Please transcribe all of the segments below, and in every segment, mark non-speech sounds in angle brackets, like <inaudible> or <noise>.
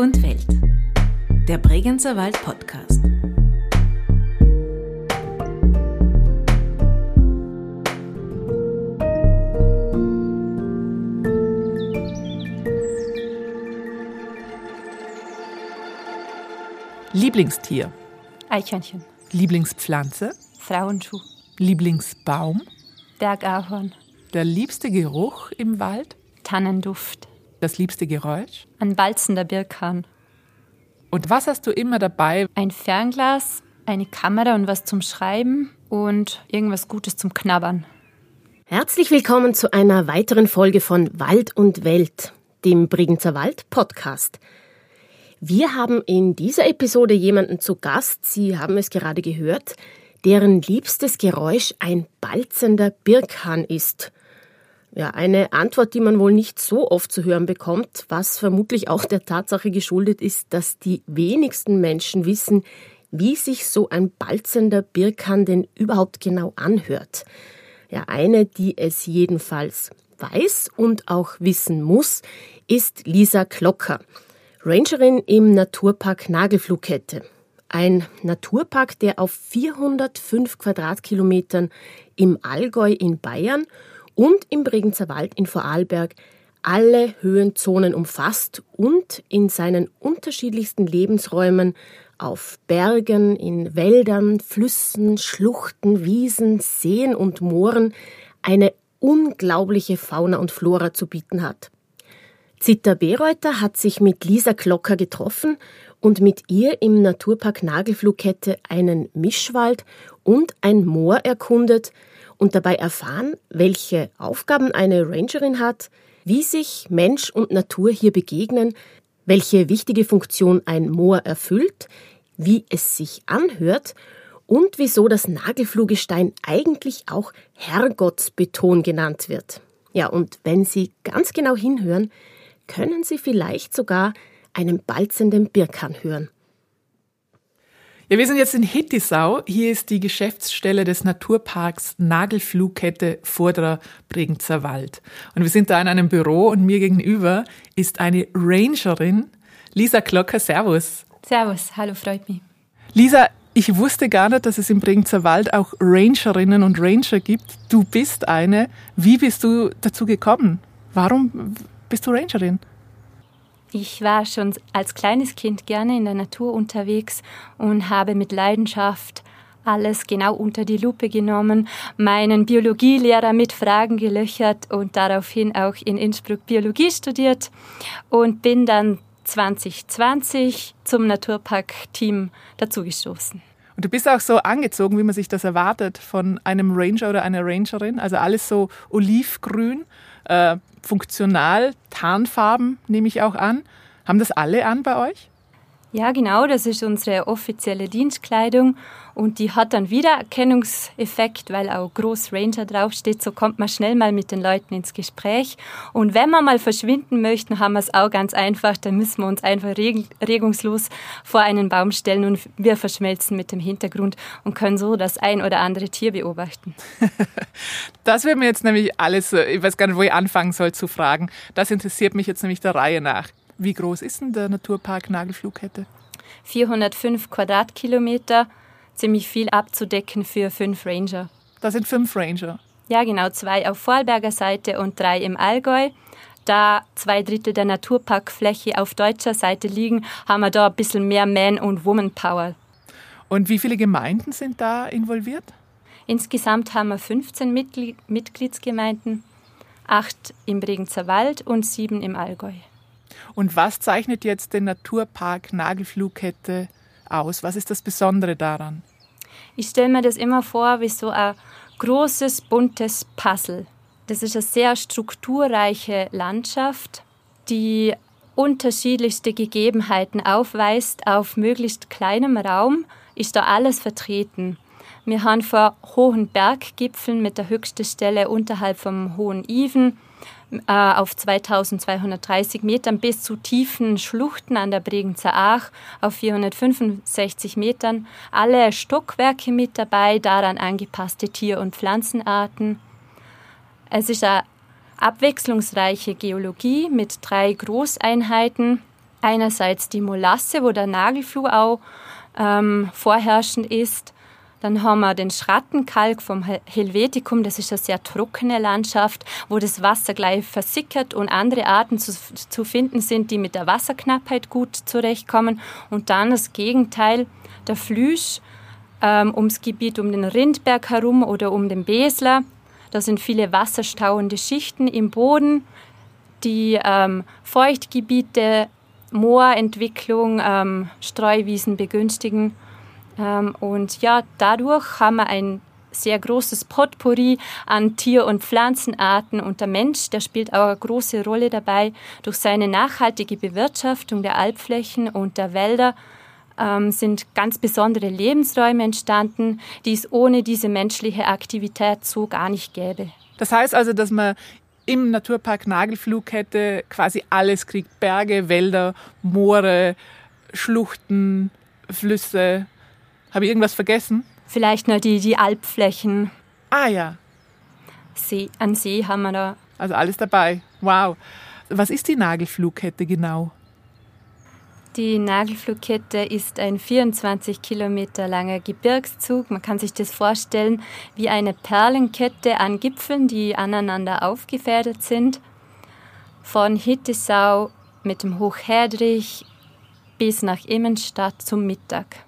und Welt. Der Bregenzer Wald Podcast. Lieblingstier. Eichhörnchen. Lieblingspflanze. Frauenschuh. Lieblingsbaum. Bergahorn. Der liebste Geruch im Wald. Tannenduft. Das liebste Geräusch. Ein balzender Birkhahn. Und was hast du immer dabei? Ein Fernglas, eine Kamera und was zum Schreiben und irgendwas Gutes zum Knabbern. Herzlich willkommen zu einer weiteren Folge von Wald und Welt, dem Bregenzer Wald Podcast. Wir haben in dieser Episode jemanden zu Gast, Sie haben es gerade gehört, deren liebstes Geräusch ein balzender Birkhahn ist. Ja, eine Antwort, die man wohl nicht so oft zu hören bekommt, was vermutlich auch der Tatsache geschuldet ist, dass die wenigsten Menschen wissen, wie sich so ein balzender Birkhahn denn überhaupt genau anhört. Ja, eine, die es jedenfalls weiß und auch wissen muss, ist Lisa Klocker, Rangerin im Naturpark Nagelflughette. Ein Naturpark, der auf 405 Quadratkilometern im Allgäu in Bayern und im Bregenzer Wald in Vorarlberg alle Höhenzonen umfasst und in seinen unterschiedlichsten Lebensräumen auf Bergen, in Wäldern, Flüssen, Schluchten, Wiesen, Seen und Mooren eine unglaubliche Fauna und Flora zu bieten hat. Zita Bereuter hat sich mit Lisa Klocker getroffen und mit ihr im Naturpark Nagelflughette einen Mischwald und ein Moor erkundet und dabei erfahren, welche Aufgaben eine Rangerin hat, wie sich Mensch und Natur hier begegnen, welche wichtige Funktion ein Moor erfüllt, wie es sich anhört und wieso das Nagelflugestein eigentlich auch Herrgottsbeton genannt wird. Ja, und wenn Sie ganz genau hinhören, können Sie vielleicht sogar einen balzenden Birkan hören. Ja, wir sind jetzt in Hittisau. Hier ist die Geschäftsstelle des Naturparks Nagelflugkette Vorderer Bregenzer Wald. Und wir sind da in einem Büro und mir gegenüber ist eine Rangerin, Lisa Klocker. Servus. Servus, hallo, freut mich. Lisa, ich wusste gar nicht, dass es im Bregenzer Wald auch Rangerinnen und Ranger gibt. Du bist eine. Wie bist du dazu gekommen? Warum bist du Rangerin? Ich war schon als kleines Kind gerne in der Natur unterwegs und habe mit Leidenschaft alles genau unter die Lupe genommen, meinen Biologielehrer mit Fragen gelöchert und daraufhin auch in Innsbruck Biologie studiert und bin dann 2020 zum Naturpark-Team dazugestoßen. Und du bist auch so angezogen, wie man sich das erwartet von einem Ranger oder einer Rangerin. Also alles so olivgrün, äh, funktional, Tarnfarben nehme ich auch an. Haben das alle an bei euch? Ja, genau, das ist unsere offizielle Dienstkleidung und die hat dann Wiedererkennungseffekt, weil auch Groß Ranger draufsteht. So kommt man schnell mal mit den Leuten ins Gespräch. Und wenn wir mal verschwinden möchten, haben wir es auch ganz einfach. Dann müssen wir uns einfach regungslos vor einen Baum stellen und wir verschmelzen mit dem Hintergrund und können so das ein oder andere Tier beobachten. <laughs> das wird mir jetzt nämlich alles, äh, ich weiß gar nicht, wo ich anfangen soll zu fragen. Das interessiert mich jetzt nämlich der Reihe nach. Wie groß ist denn der Naturpark Nagelflughette? 405 Quadratkilometer, ziemlich viel abzudecken für fünf Ranger. Da sind fünf Ranger. Ja, genau, zwei auf Vorarlberger Seite und drei im Allgäu. Da zwei Drittel der Naturparkfläche auf deutscher Seite liegen, haben wir da ein bisschen mehr Man- und Woman-Power. Und wie viele Gemeinden sind da involviert? Insgesamt haben wir 15 Mitgliedsgemeinden, acht im Bregenzer Wald und sieben im Allgäu. Und was zeichnet jetzt den Naturpark Nagelflughette aus? Was ist das Besondere daran? Ich stelle mir das immer vor wie so ein großes, buntes Puzzle. Das ist eine sehr strukturreiche Landschaft, die unterschiedlichste Gegebenheiten aufweist. Auf möglichst kleinem Raum ist da alles vertreten. Wir haben vor hohen Berggipfeln mit der höchsten Stelle unterhalb vom Hohen Iven äh, auf 2230 Metern bis zu tiefen Schluchten an der Bregenzer Aach auf 465 Metern. Alle Stockwerke mit dabei, daran angepasste Tier- und Pflanzenarten. Es ist eine abwechslungsreiche Geologie mit drei Großeinheiten. einerseits die Molasse, wo der Nagelfluh auch ähm, vorherrschend ist. Dann haben wir den Schrattenkalk vom Helvetikum, das ist eine sehr trockene Landschaft, wo das Wasser gleich versickert und andere Arten zu, zu finden sind, die mit der Wasserknappheit gut zurechtkommen. Und dann das Gegenteil, der Flüsch ähm, ums Gebiet um den Rindberg herum oder um den Besler. Da sind viele wasserstauende Schichten im Boden, die ähm, Feuchtgebiete, Moorentwicklung, ähm, Streuwiesen begünstigen. Ähm, und ja, dadurch haben wir ein sehr großes Potpourri an Tier- und Pflanzenarten und der Mensch, der spielt auch eine große Rolle dabei. Durch seine nachhaltige Bewirtschaftung der Alpflächen und der Wälder ähm, sind ganz besondere Lebensräume entstanden, die es ohne diese menschliche Aktivität so gar nicht gäbe. Das heißt also, dass man im Naturpark Nagelflughette quasi alles kriegt. Berge, Wälder, Moore, Schluchten, Flüsse. Habe ich irgendwas vergessen? Vielleicht nur die, die Alpflächen. Ah ja. See, an See haben wir da. Also alles dabei. Wow. Was ist die Nagelflughette genau? Die Nagelflugkette ist ein 24 Kilometer langer Gebirgszug. Man kann sich das vorstellen wie eine Perlenkette an Gipfeln, die aneinander aufgefädelt sind. Von Hittisau mit dem Hochherdrich bis nach Immenstadt zum Mittag.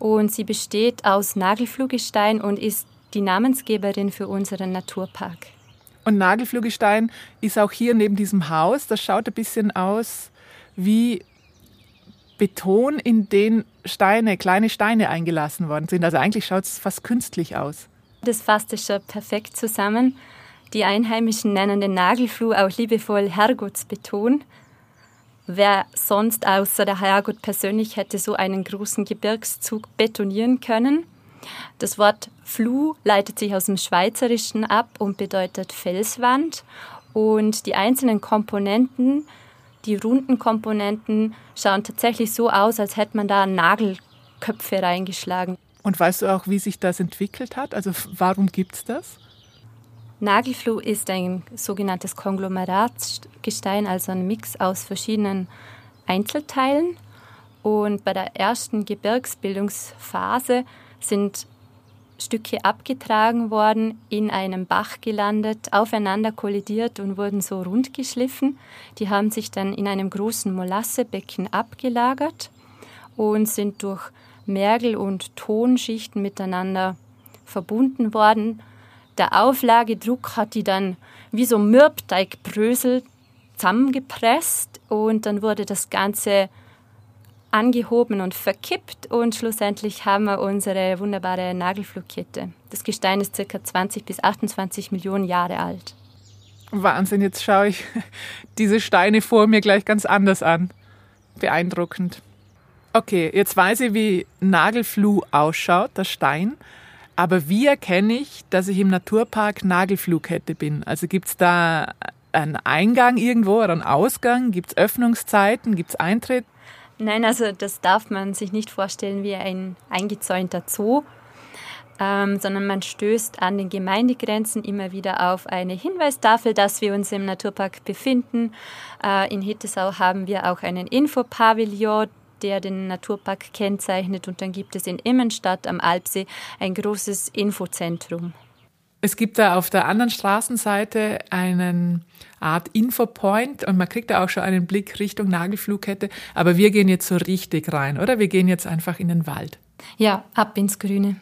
Und sie besteht aus Nagelfluggestein und ist die Namensgeberin für unseren Naturpark. Und Nagelfluggestein ist auch hier neben diesem Haus. Das schaut ein bisschen aus wie Beton, in den Steine, kleine Steine eingelassen worden sind. Also eigentlich schaut es fast künstlich aus. Das fasst es schon perfekt zusammen. Die Einheimischen nennen den Nagelfluh auch liebevoll Herrgottsbeton. Wer sonst außer der Herrgott persönlich hätte so einen großen Gebirgszug betonieren können? Das Wort Fluh leitet sich aus dem Schweizerischen ab und bedeutet Felswand. Und die einzelnen Komponenten die runden Komponenten schauen tatsächlich so aus, als hätte man da Nagelköpfe reingeschlagen. Und weißt du auch, wie sich das entwickelt hat? Also warum gibt es das? Nagelfluh ist ein sogenanntes Konglomeratsgestein, also ein Mix aus verschiedenen Einzelteilen. Und bei der ersten Gebirgsbildungsphase sind Stücke abgetragen worden, in einem Bach gelandet, aufeinander kollidiert und wurden so rund geschliffen. Die haben sich dann in einem großen Molassebecken abgelagert und sind durch Mergel- und Tonschichten miteinander verbunden worden. Der Auflagedruck hat die dann wie so Mürbteigbrösel zusammengepresst und dann wurde das Ganze angehoben und verkippt und schlussendlich haben wir unsere wunderbare Nagelflugkette. Das Gestein ist ca. 20 bis 28 Millionen Jahre alt. Wahnsinn, jetzt schaue ich <laughs> diese Steine vor mir gleich ganz anders an. Beeindruckend. Okay, jetzt weiß ich, wie Nagelfluh ausschaut, der Stein. Aber wie erkenne ich, dass ich im Naturpark Nagelflugkette bin? Also gibt es da einen Eingang irgendwo oder einen Ausgang? Gibt es Öffnungszeiten? Gibt es Eintritt? Nein, also das darf man sich nicht vorstellen wie ein eingezäunter Zoo, ähm, sondern man stößt an den Gemeindegrenzen immer wieder auf eine Hinweistafel, dass wir uns im Naturpark befinden. Äh, in Hittesau haben wir auch einen Infopavillon, der den Naturpark kennzeichnet und dann gibt es in Immenstadt am Alpsee ein großes Infozentrum. Es gibt da auf der anderen Straßenseite einen Art Infopoint und man kriegt da auch schon einen Blick Richtung Nagelflugkette. Aber wir gehen jetzt so richtig rein, oder? Wir gehen jetzt einfach in den Wald. Ja, ab ins Grüne.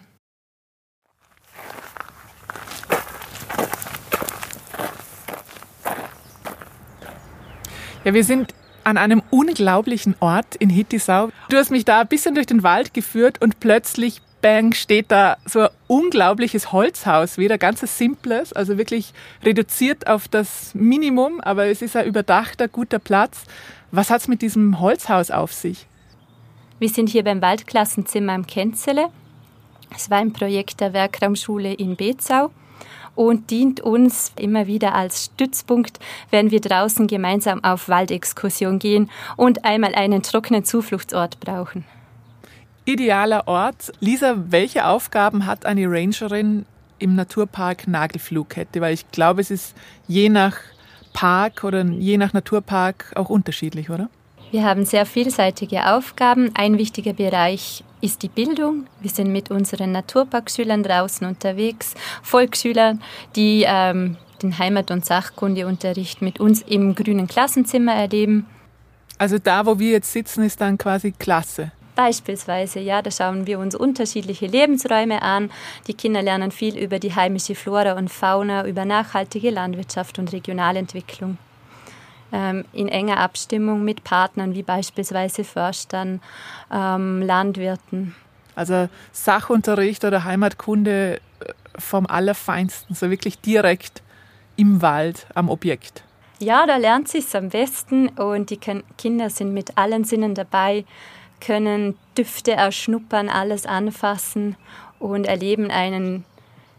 Ja, wir sind an einem unglaublichen Ort in Hittisau. Du hast mich da ein bisschen durch den Wald geführt und plötzlich Bang steht da so ein unglaubliches Holzhaus, wieder ganz simples, also wirklich reduziert auf das Minimum, aber es ist ein überdachter, guter Platz. Was hat es mit diesem Holzhaus auf sich? Wir sind hier beim Waldklassenzimmer am Kenzele. Es war ein Projekt der Werkraumschule in Bezau und dient uns immer wieder als Stützpunkt, wenn wir draußen gemeinsam auf Waldexkursion gehen und einmal einen trockenen Zufluchtsort brauchen idealer Ort. Lisa, welche Aufgaben hat eine Rangerin im Naturpark Nagelflughette? Weil ich glaube, es ist je nach Park oder je nach Naturpark auch unterschiedlich, oder? Wir haben sehr vielseitige Aufgaben. Ein wichtiger Bereich ist die Bildung. Wir sind mit unseren Naturparkschülern draußen unterwegs, Volksschülern, die ähm, den Heimat- und Sachkundeunterricht mit uns im grünen Klassenzimmer erleben. Also da, wo wir jetzt sitzen, ist dann quasi Klasse. Beispielsweise, ja, da schauen wir uns unterschiedliche Lebensräume an. Die Kinder lernen viel über die heimische Flora und Fauna, über nachhaltige Landwirtschaft und Regionalentwicklung. Ähm, in enger Abstimmung mit Partnern wie beispielsweise Förstern, ähm, Landwirten. Also Sachunterricht oder Heimatkunde äh, vom Allerfeinsten, so wirklich direkt im Wald am Objekt. Ja, da lernt sie es am besten und die Kinder sind mit allen Sinnen dabei können Düfte erschnuppern, alles anfassen und erleben einen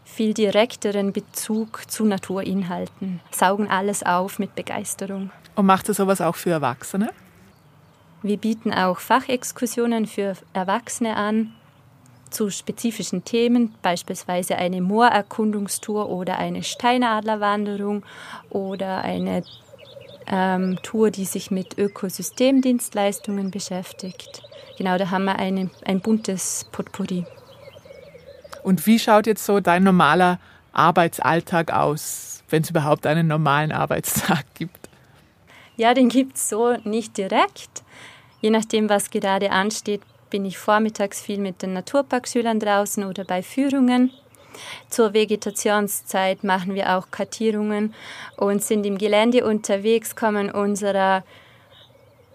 viel direkteren Bezug zu Naturinhalten, saugen alles auf mit Begeisterung. Und macht ihr sowas auch für Erwachsene? Wir bieten auch Fachexkursionen für Erwachsene an zu spezifischen Themen, beispielsweise eine Moorerkundungstour oder eine Steinadlerwanderung oder eine ähm, Tour, die sich mit Ökosystemdienstleistungen beschäftigt. Genau, da haben wir eine, ein buntes Potpourri. Und wie schaut jetzt so dein normaler Arbeitsalltag aus, wenn es überhaupt einen normalen Arbeitstag gibt? Ja, den gibt es so nicht direkt. Je nachdem, was gerade ansteht, bin ich vormittags viel mit den Naturparkschülern draußen oder bei Führungen. Zur Vegetationszeit machen wir auch Kartierungen und sind im Gelände unterwegs, kommen unserer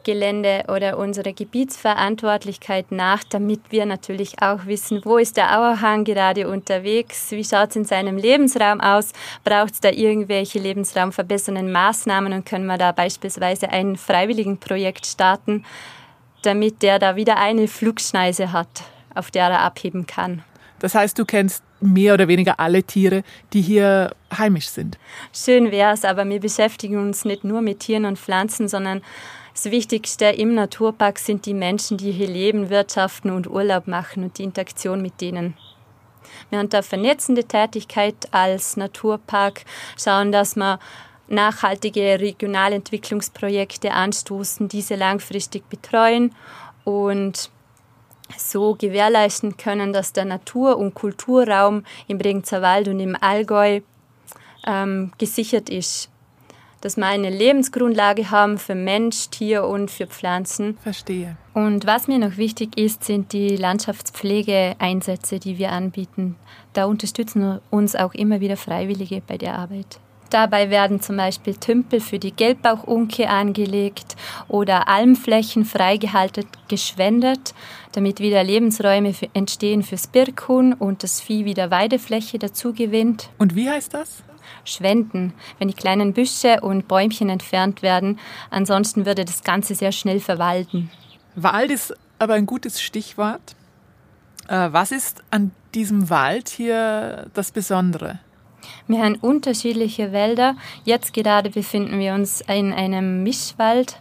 Gelände oder unsere Gebietsverantwortlichkeit nach, damit wir natürlich auch wissen, wo ist der Auerhang gerade unterwegs, wie schaut es in seinem Lebensraum aus, braucht es da irgendwelche lebensraumverbessernden Maßnahmen und können wir da beispielsweise ein Freiwilligenprojekt starten, damit der da wieder eine Flugschneise hat, auf der er abheben kann. Das heißt, du kennst mehr oder weniger alle Tiere, die hier heimisch sind. Schön wäre es, aber wir beschäftigen uns nicht nur mit Tieren und Pflanzen, sondern das Wichtigste im Naturpark sind die Menschen, die hier leben, wirtschaften und Urlaub machen und die Interaktion mit denen. Wir haben da vernetzende Tätigkeit als Naturpark, schauen, dass wir nachhaltige Regionalentwicklungsprojekte anstoßen, diese langfristig betreuen und so gewährleisten können, dass der Natur- und Kulturraum im Bregenzer Wald und im Allgäu ähm, gesichert ist dass wir eine Lebensgrundlage haben für Mensch, Tier und für Pflanzen. Verstehe. Und was mir noch wichtig ist, sind die Landschaftspflegeeinsätze, die wir anbieten. Da unterstützen uns auch immer wieder Freiwillige bei der Arbeit. Dabei werden zum Beispiel Tümpel für die Gelbbauchunke angelegt oder Almflächen freigehalten, geschwendet, damit wieder Lebensräume entstehen fürs Birkhuhn und das Vieh wieder Weidefläche dazu gewinnt. Und wie heißt das? Schwenden, wenn die kleinen Büsche und Bäumchen entfernt werden. Ansonsten würde das Ganze sehr schnell verwalden. Wald ist aber ein gutes Stichwort. Äh, was ist an diesem Wald hier das Besondere? Wir haben unterschiedliche Wälder. Jetzt gerade befinden wir uns in einem Mischwald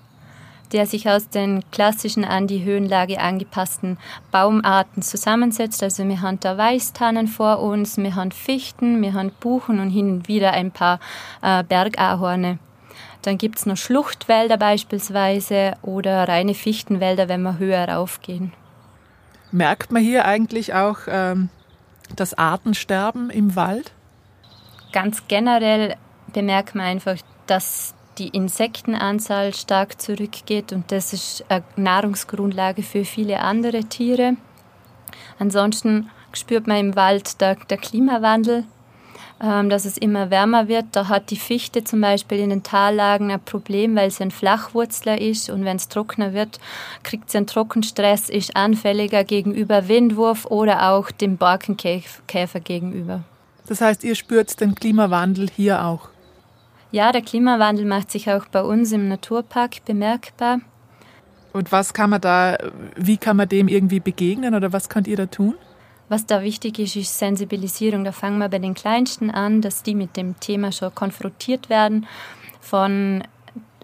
der sich aus den klassischen an die Höhenlage angepassten Baumarten zusammensetzt. Also wir haben da Weißtannen vor uns, wir haben Fichten, wir haben Buchen und hin und wieder ein paar äh, Bergahorne. Dann gibt es noch Schluchtwälder beispielsweise oder reine Fichtenwälder, wenn wir höher raufgehen. Merkt man hier eigentlich auch ähm, das Artensterben im Wald? Ganz generell bemerkt man einfach, dass die Insektenanzahl stark zurückgeht und das ist eine Nahrungsgrundlage für viele andere Tiere. Ansonsten spürt man im Wald der, der Klimawandel, ähm, dass es immer wärmer wird. Da hat die Fichte zum Beispiel in den Tallagen ein Problem, weil sie ein Flachwurzler ist und wenn es trockener wird, kriegt sie einen Trockenstress, ist anfälliger gegenüber Windwurf oder auch dem Borkenkäfer gegenüber. Das heißt, ihr spürt den Klimawandel hier auch? Ja, der Klimawandel macht sich auch bei uns im Naturpark bemerkbar. Und was kann man da, wie kann man dem irgendwie begegnen oder was könnt ihr da tun? Was da wichtig ist, ist Sensibilisierung. Da fangen wir bei den Kleinsten an, dass die mit dem Thema schon konfrontiert werden, von,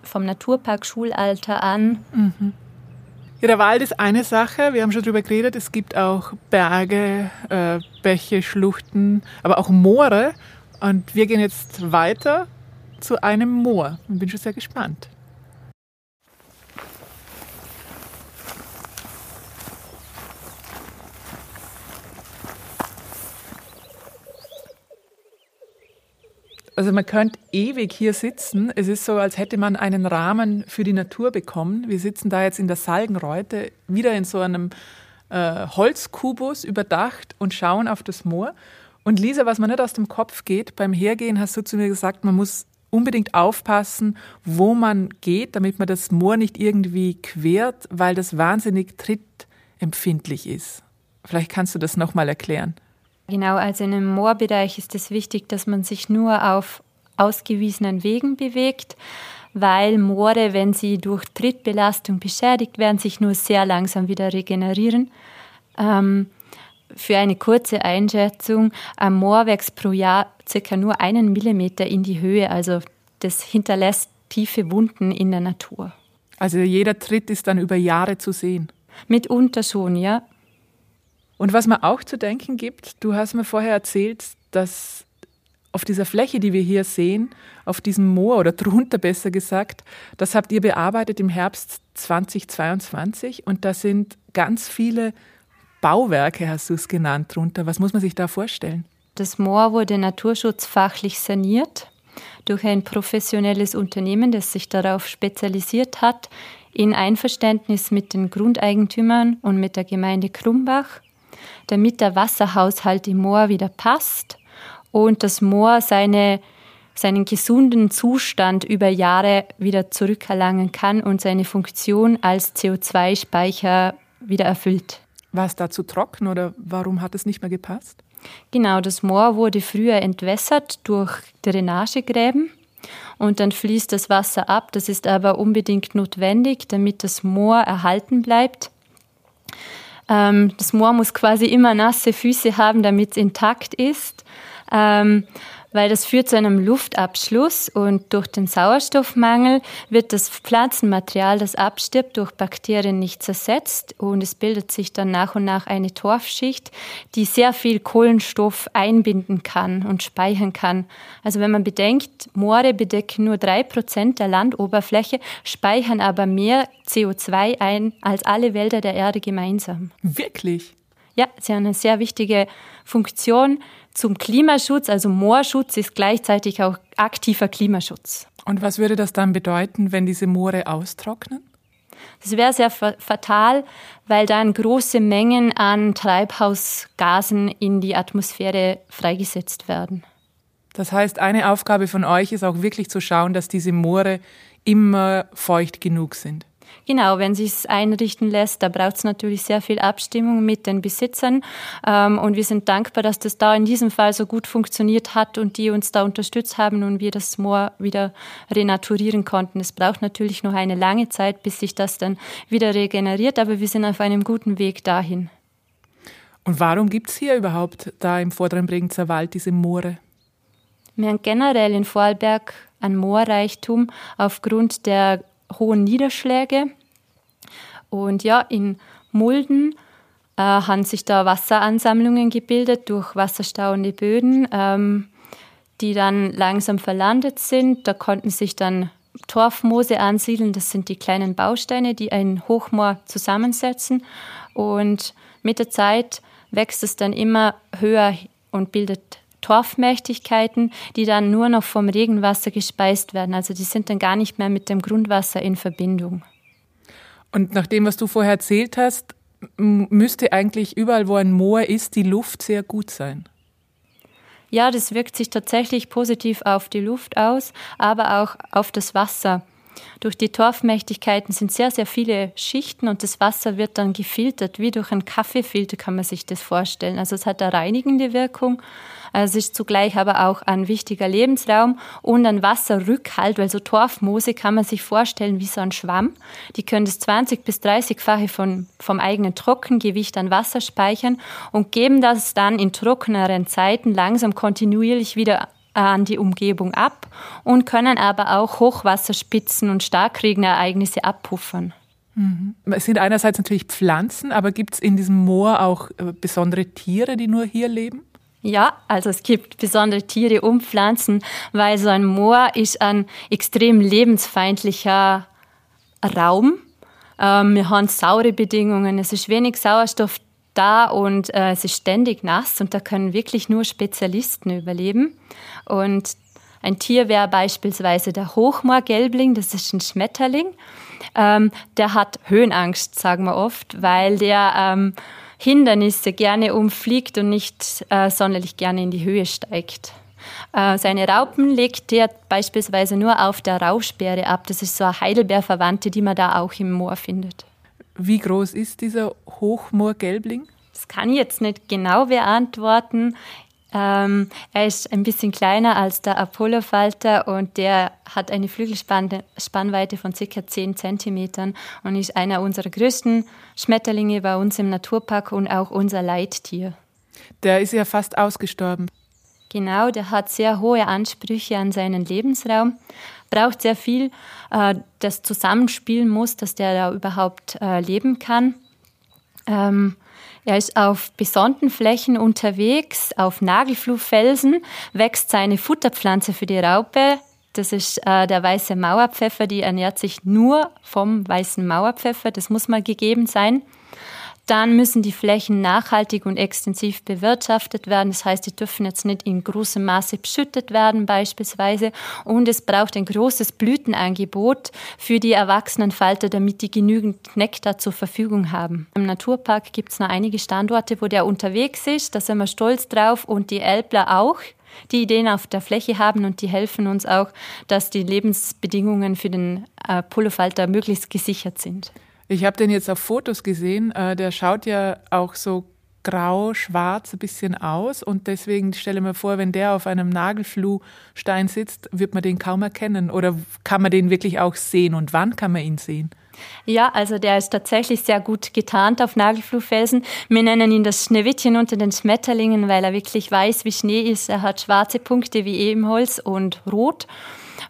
vom Naturpark Schulalter an. Mhm. Ja, der Wald ist eine Sache, wir haben schon darüber geredet, es gibt auch Berge, äh, Bäche, Schluchten, aber auch Moore. Und wir gehen jetzt weiter zu einem Moor und bin schon sehr gespannt. Also man könnte ewig hier sitzen. Es ist so, als hätte man einen Rahmen für die Natur bekommen. Wir sitzen da jetzt in der Salgenreute, wieder in so einem äh, Holzkubus überdacht und schauen auf das Moor. Und Lisa, was mir nicht aus dem Kopf geht, beim Hergehen hast du zu mir gesagt, man muss unbedingt aufpassen, wo man geht, damit man das Moor nicht irgendwie quert, weil das wahnsinnig trittempfindlich ist. Vielleicht kannst du das nochmal erklären. Genau, also in einem Moorbereich ist es wichtig, dass man sich nur auf ausgewiesenen Wegen bewegt, weil Moore, wenn sie durch Trittbelastung beschädigt werden, sich nur sehr langsam wieder regenerieren. Ähm, für eine kurze Einschätzung, ein Moor wächst pro Jahr circa nur einen Millimeter in die Höhe, also das hinterlässt tiefe Wunden in der Natur. Also jeder Tritt ist dann über Jahre zu sehen. Mitunter schon, ja. Und was mir auch zu denken gibt, du hast mir vorher erzählt, dass auf dieser Fläche, die wir hier sehen, auf diesem Moor oder drunter besser gesagt, das habt ihr bearbeitet im Herbst 2022 und da sind ganz viele Bauwerke, hast du es genannt, drunter. Was muss man sich da vorstellen? Das Moor wurde naturschutzfachlich saniert durch ein professionelles Unternehmen, das sich darauf spezialisiert hat, in Einverständnis mit den Grundeigentümern und mit der Gemeinde Krumbach damit der Wasserhaushalt im Moor wieder passt und das Moor seine, seinen gesunden Zustand über Jahre wieder zurückerlangen kann und seine Funktion als CO2-Speicher wieder erfüllt. War es dazu trocken oder warum hat es nicht mehr gepasst? Genau, das Moor wurde früher entwässert durch Drainagegräben und dann fließt das Wasser ab. Das ist aber unbedingt notwendig, damit das Moor erhalten bleibt. Ähm, das Moor muss quasi immer nasse Füße haben, damit es intakt ist. Ähm, weil das führt zu einem Luftabschluss und durch den Sauerstoffmangel wird das Pflanzenmaterial, das abstirbt, durch Bakterien nicht zersetzt und es bildet sich dann nach und nach eine Torfschicht, die sehr viel Kohlenstoff einbinden kann und speichern kann. Also wenn man bedenkt, Moore bedecken nur drei Prozent der Landoberfläche, speichern aber mehr CO2 ein als alle Wälder der Erde gemeinsam. Wirklich? Ja, sie haben eine sehr wichtige Funktion zum Klimaschutz. Also Moorschutz ist gleichzeitig auch aktiver Klimaschutz. Und was würde das dann bedeuten, wenn diese Moore austrocknen? Das wäre sehr fatal, weil dann große Mengen an Treibhausgasen in die Atmosphäre freigesetzt werden. Das heißt, eine Aufgabe von euch ist auch wirklich zu schauen, dass diese Moore immer feucht genug sind. Genau, wenn sich es einrichten lässt, da braucht es natürlich sehr viel Abstimmung mit den Besitzern. Ähm, und wir sind dankbar, dass das da in diesem Fall so gut funktioniert hat und die uns da unterstützt haben und wir das Moor wieder renaturieren konnten. Es braucht natürlich noch eine lange Zeit, bis sich das dann wieder regeneriert, aber wir sind auf einem guten Weg dahin. Und warum gibt es hier überhaupt da im vorderen Bregenzer Wald diese Moore? Wir haben generell in Vorarlberg ein Moorreichtum aufgrund der hohen Niederschläge. Und ja, in Mulden äh, haben sich da Wasseransammlungen gebildet durch wasserstauende Böden, ähm, die dann langsam verlandet sind. Da konnten sich dann Torfmoose ansiedeln. Das sind die kleinen Bausteine, die ein Hochmoor zusammensetzen. Und mit der Zeit wächst es dann immer höher und bildet Torfmächtigkeiten, die dann nur noch vom Regenwasser gespeist werden. Also die sind dann gar nicht mehr mit dem Grundwasser in Verbindung. Und nach dem, was du vorher erzählt hast, müsste eigentlich überall, wo ein Moor ist, die Luft sehr gut sein. Ja, das wirkt sich tatsächlich positiv auf die Luft aus, aber auch auf das Wasser. Durch die Torfmächtigkeiten sind sehr, sehr viele Schichten und das Wasser wird dann gefiltert, wie durch einen Kaffeefilter kann man sich das vorstellen. Also es hat eine reinigende Wirkung, es ist zugleich aber auch ein wichtiger Lebensraum und ein Wasserrückhalt, weil so Torfmoose kann man sich vorstellen wie so ein Schwamm. Die können das 20 bis 30-fache von, vom eigenen Trockengewicht an Wasser speichern und geben das dann in trockeneren Zeiten langsam kontinuierlich wieder an die Umgebung ab und können aber auch Hochwasserspitzen und Starkregenereignisse abpuffern. Mhm. Es sind einerseits natürlich Pflanzen, aber gibt es in diesem Moor auch äh, besondere Tiere, die nur hier leben? Ja, also es gibt besondere Tiere und Pflanzen, weil so ein Moor ist ein extrem lebensfeindlicher Raum. Ähm, wir haben saure Bedingungen, es ist wenig Sauerstoff da und äh, es ist ständig nass und da können wirklich nur Spezialisten überleben. Und ein Tier wäre beispielsweise der Hochmoorgelbling, das ist ein Schmetterling. Ähm, der hat Höhenangst, sagen wir oft, weil der ähm, Hindernisse gerne umfliegt und nicht äh, sonderlich gerne in die Höhe steigt. Äh, seine Raupen legt er beispielsweise nur auf der Rauschbeere ab. Das ist so eine Heidelbeerverwandte, die man da auch im Moor findet. Wie groß ist dieser Hochmoorgelbling? Das kann ich jetzt nicht genau beantworten. Ähm, er ist ein bisschen kleiner als der Apollo-Falter und der hat eine Flügelspannweite von ca. 10 cm und ist einer unserer größten Schmetterlinge bei uns im Naturpark und auch unser Leittier. Der ist ja fast ausgestorben. Genau, der hat sehr hohe Ansprüche an seinen Lebensraum, braucht sehr viel, äh, das zusammenspielen muss, dass der da überhaupt äh, leben kann. Ähm, er ist auf besonnten Flächen unterwegs, auf Nagelfluhfelsen, wächst seine Futterpflanze für die Raupe. Das ist äh, der weiße Mauerpfeffer, die ernährt sich nur vom weißen Mauerpfeffer, das muss mal gegeben sein. Dann müssen die Flächen nachhaltig und extensiv bewirtschaftet werden. Das heißt, die dürfen jetzt nicht in großem Maße beschüttet werden beispielsweise. Und es braucht ein großes Blütenangebot für die erwachsenen Falter, damit die genügend Nektar zur Verfügung haben. Im Naturpark gibt es noch einige Standorte, wo der unterwegs ist. Da sind wir stolz drauf und die Elbler auch die Ideen auf der Fläche haben und die helfen uns auch, dass die Lebensbedingungen für den äh, Polofalter möglichst gesichert sind. Ich habe den jetzt auf Fotos gesehen. Äh, der schaut ja auch so grau, schwarz ein bisschen aus und deswegen stelle mir vor, wenn der auf einem Nagelfluhstein sitzt, wird man den kaum erkennen oder kann man den wirklich auch sehen und wann kann man ihn sehen? Ja, also der ist tatsächlich sehr gut getarnt auf Nagelfluhfelsen. Wir nennen ihn das Schneewittchen unter den Schmetterlingen, weil er wirklich weiß wie Schnee ist. Er hat schwarze Punkte wie Ebenholz und rot,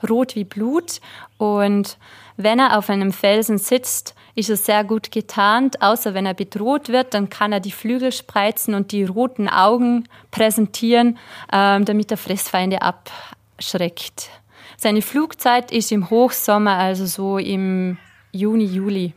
rot wie Blut und wenn er auf einem Felsen sitzt, ist er sehr gut getarnt, außer wenn er bedroht wird, dann kann er die Flügel spreizen und die roten Augen präsentieren, ähm, damit er Fressfeinde abschreckt. Seine Flugzeit ist im Hochsommer, also so im Juni, Juli,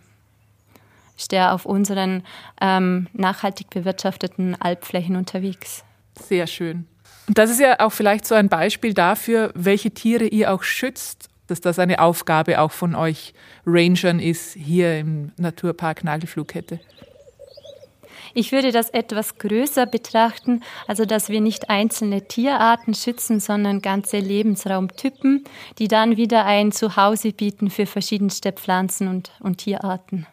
ist er auf unseren ähm, nachhaltig bewirtschafteten Alpflächen unterwegs. Sehr schön. Und das ist ja auch vielleicht so ein Beispiel dafür, welche Tiere ihr auch schützt dass das eine Aufgabe auch von euch Rangern ist, hier im Naturpark Nagelflughette? Ich würde das etwas größer betrachten, also dass wir nicht einzelne Tierarten schützen, sondern ganze Lebensraumtypen, die dann wieder ein Zuhause bieten für verschiedenste Pflanzen und, und Tierarten.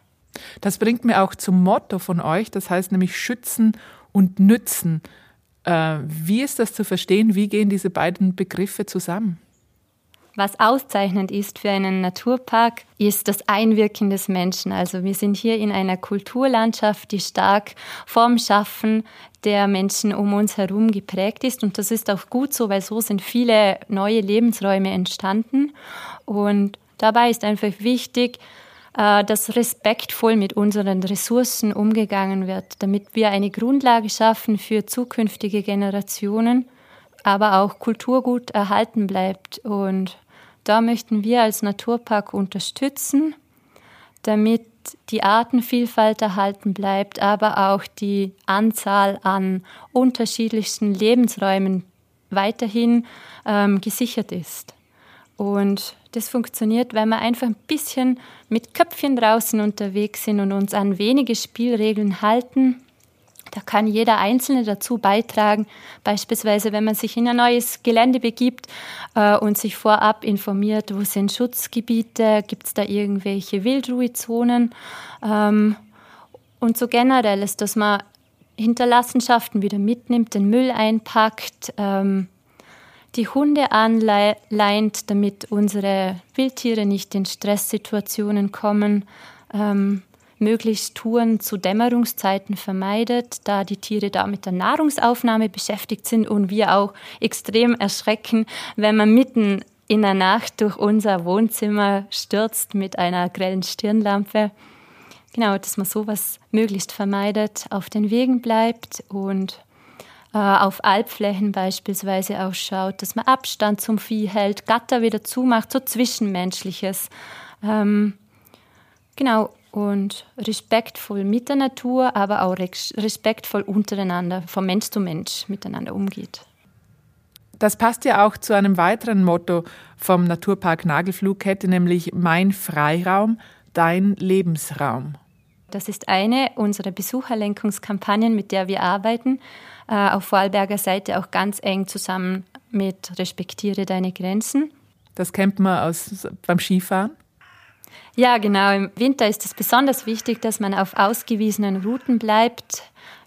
Das bringt mir auch zum Motto von euch, das heißt nämlich schützen und nützen. Äh, wie ist das zu verstehen? Wie gehen diese beiden Begriffe zusammen? Was auszeichnend ist für einen Naturpark, ist das Einwirken des Menschen. Also wir sind hier in einer Kulturlandschaft, die stark vom Schaffen der Menschen um uns herum geprägt ist. Und das ist auch gut so, weil so sind viele neue Lebensräume entstanden. Und dabei ist einfach wichtig, äh, dass respektvoll mit unseren Ressourcen umgegangen wird, damit wir eine Grundlage schaffen für zukünftige Generationen aber auch Kulturgut erhalten bleibt. Und da möchten wir als Naturpark unterstützen, damit die Artenvielfalt erhalten bleibt, aber auch die Anzahl an unterschiedlichsten Lebensräumen weiterhin ähm, gesichert ist. Und das funktioniert, weil wir einfach ein bisschen mit Köpfchen draußen unterwegs sind und uns an wenige Spielregeln halten da kann jeder Einzelne dazu beitragen, beispielsweise wenn man sich in ein neues Gelände begibt äh, und sich vorab informiert, wo sind Schutzgebiete, gibt es da irgendwelche Wildruhezonen. Ähm, und so generell ist, dass man Hinterlassenschaften wieder mitnimmt, den Müll einpackt, ähm, die Hunde anleint, damit unsere Wildtiere nicht in Stresssituationen kommen. Ähm, möglichst Touren zu Dämmerungszeiten vermeidet, da die Tiere da mit der Nahrungsaufnahme beschäftigt sind und wir auch extrem erschrecken, wenn man mitten in der Nacht durch unser Wohnzimmer stürzt mit einer grellen Stirnlampe. Genau, dass man sowas möglichst vermeidet, auf den Wegen bleibt und äh, auf Alpflächen beispielsweise auch schaut, dass man Abstand zum Vieh hält, Gatter wieder zumacht, so Zwischenmenschliches. Ähm, genau, und respektvoll mit der Natur, aber auch respektvoll untereinander, von Mensch zu Mensch miteinander umgeht. Das passt ja auch zu einem weiteren Motto vom Naturpark Nagelflughette, nämlich Mein Freiraum, dein Lebensraum. Das ist eine unserer Besucherlenkungskampagnen, mit der wir arbeiten. Äh, auf Vorarlberger Seite auch ganz eng zusammen mit Respektiere deine Grenzen. Das kennt man aus, beim Skifahren? Ja, genau. Im Winter ist es besonders wichtig, dass man auf ausgewiesenen Routen bleibt.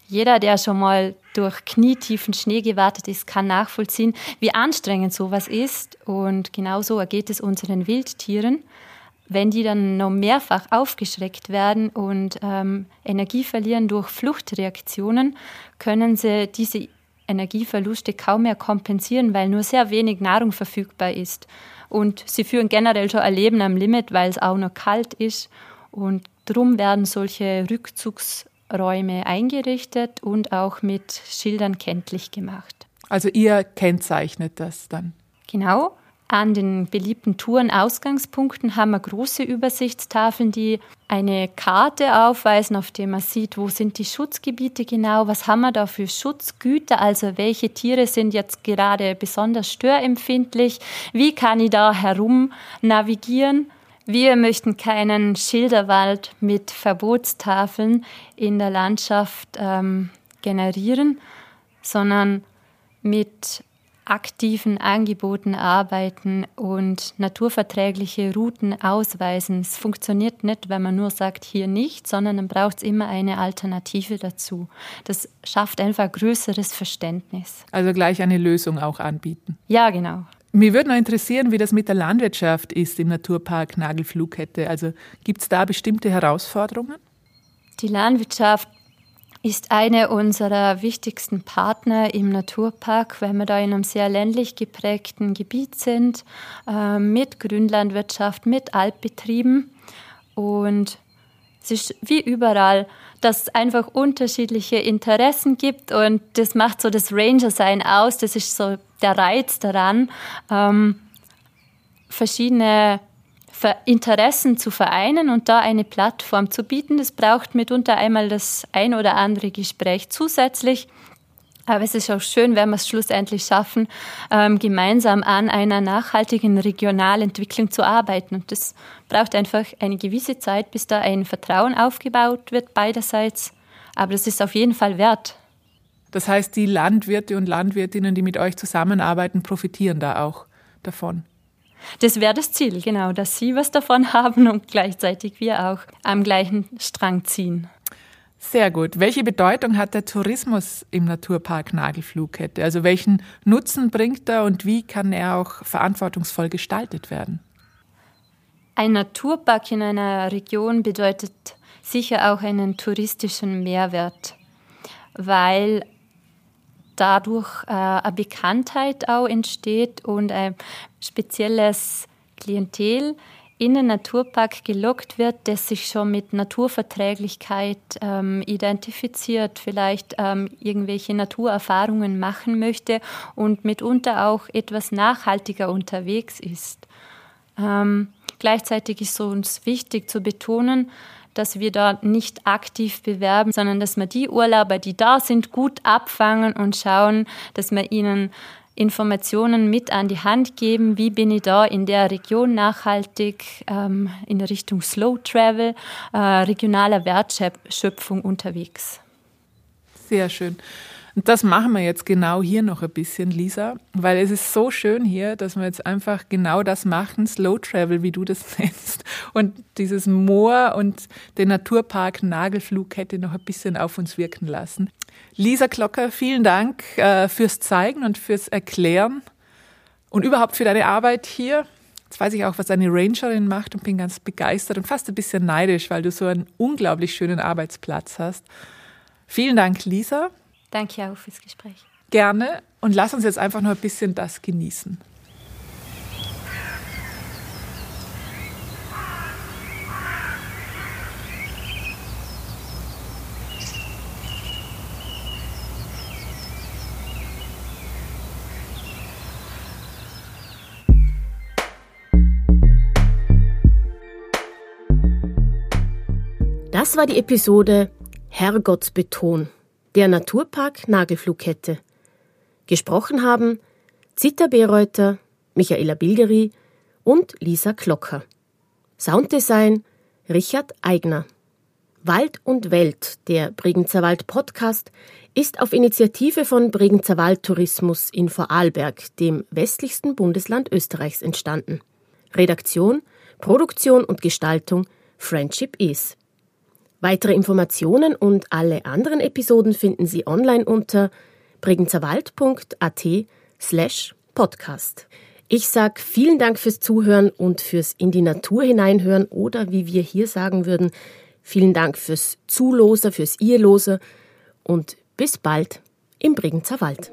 Jeder, der schon mal durch knietiefen Schnee gewartet ist, kann nachvollziehen, wie anstrengend sowas ist. Und genauso ergeht es unseren Wildtieren. Wenn die dann noch mehrfach aufgeschreckt werden und ähm, Energie verlieren durch Fluchtreaktionen, können sie diese Energieverluste kaum mehr kompensieren, weil nur sehr wenig Nahrung verfügbar ist. Und sie führen generell schon ein Leben am Limit, weil es auch noch kalt ist. Und darum werden solche Rückzugsräume eingerichtet und auch mit Schildern kenntlich gemacht. Also ihr kennzeichnet das dann? Genau. An den beliebten Tourenausgangspunkten haben wir große Übersichtstafeln, die eine Karte aufweisen, auf der man sieht, wo sind die Schutzgebiete genau, was haben wir da für Schutzgüter, also welche Tiere sind jetzt gerade besonders störempfindlich, wie kann ich da herum navigieren. Wir möchten keinen Schilderwald mit Verbotstafeln in der Landschaft ähm, generieren, sondern mit aktiven Angeboten arbeiten und naturverträgliche Routen ausweisen. Es funktioniert nicht, wenn man nur sagt, hier nicht, sondern dann braucht es immer eine Alternative dazu. Das schafft einfach größeres Verständnis. Also gleich eine Lösung auch anbieten. Ja, genau. Mir würde noch interessieren, wie das mit der Landwirtschaft ist im Naturpark Nagelflughette. Also gibt es da bestimmte Herausforderungen? Die Landwirtschaft ist eine unserer wichtigsten Partner im Naturpark, weil wir da in einem sehr ländlich geprägten Gebiet sind, äh, mit Grünlandwirtschaft, mit Alpbetrieben. Und es ist wie überall, dass es einfach unterschiedliche Interessen gibt und das macht so das Ranger-Sein aus. Das ist so der Reiz daran, ähm, verschiedene Interessen zu vereinen und da eine Plattform zu bieten. Das braucht mitunter einmal das ein oder andere Gespräch zusätzlich. Aber es ist auch schön, wenn wir es schlussendlich schaffen, ähm, gemeinsam an einer nachhaltigen Regionalentwicklung zu arbeiten. Und das braucht einfach eine gewisse Zeit, bis da ein Vertrauen aufgebaut wird beiderseits. Aber das ist auf jeden Fall wert. Das heißt, die Landwirte und Landwirtinnen, die mit euch zusammenarbeiten, profitieren da auch davon. Das wäre das Ziel, genau, dass Sie was davon <laughs> haben und gleichzeitig wir auch am gleichen Strang ziehen. Sehr gut. Welche Bedeutung hat der Tourismus im Naturpark Nagelflughette? Also welchen Nutzen bringt er und wie kann er auch verantwortungsvoll gestaltet werden? Ein Naturpark in einer Region bedeutet sicher auch einen touristischen Mehrwert, weil dadurch äh, eine Bekanntheit auch entsteht und ein spezielles Klientel in den Naturpark gelockt wird, das sich schon mit Naturverträglichkeit ähm, identifiziert, vielleicht ähm, irgendwelche Naturerfahrungen machen möchte und mitunter auch etwas nachhaltiger unterwegs ist. Ähm, gleichzeitig ist es uns wichtig zu betonen, dass wir da nicht aktiv bewerben, sondern dass wir die Urlauber, die da sind, gut abfangen und schauen, dass wir ihnen Informationen mit an die Hand geben, wie bin ich da in der Region nachhaltig ähm, in Richtung Slow Travel, äh, regionaler Wertschöpfung unterwegs. Sehr schön. Und das machen wir jetzt genau hier noch ein bisschen, Lisa, weil es ist so schön hier, dass wir jetzt einfach genau das machen, Slow Travel, wie du das <laughs> nennst, und dieses Moor und den Naturpark Nagelflughette noch ein bisschen auf uns wirken lassen. Lisa Klocker, vielen Dank äh, fürs Zeigen und fürs Erklären und überhaupt für deine Arbeit hier. Jetzt weiß ich auch, was eine Rangerin macht und bin ganz begeistert und fast ein bisschen neidisch, weil du so einen unglaublich schönen Arbeitsplatz hast. Vielen Dank, Lisa. Danke auch fürs Gespräch. Gerne. Und lass uns jetzt einfach noch ein bisschen das genießen. Das war die Episode Herrgottsbeton der Naturpark Nagelflughette. Gesprochen haben Zita Bereuter, Michaela Bilgeri und Lisa Klocker. Sounddesign Richard Eigner. Wald und Welt, der Bregenzer Wald Podcast, ist auf Initiative von Bregenzer Wald Tourismus in Vorarlberg, dem westlichsten Bundesland Österreichs, entstanden. Redaktion, Produktion und Gestaltung Friendship is. Weitere Informationen und alle anderen Episoden finden Sie online unter bregenzerwald.at slash podcast. Ich sage vielen Dank fürs Zuhören und fürs in die Natur hineinhören oder wie wir hier sagen würden, vielen Dank fürs Zuloser, fürs Irloser und bis bald im Bregenzer Wald.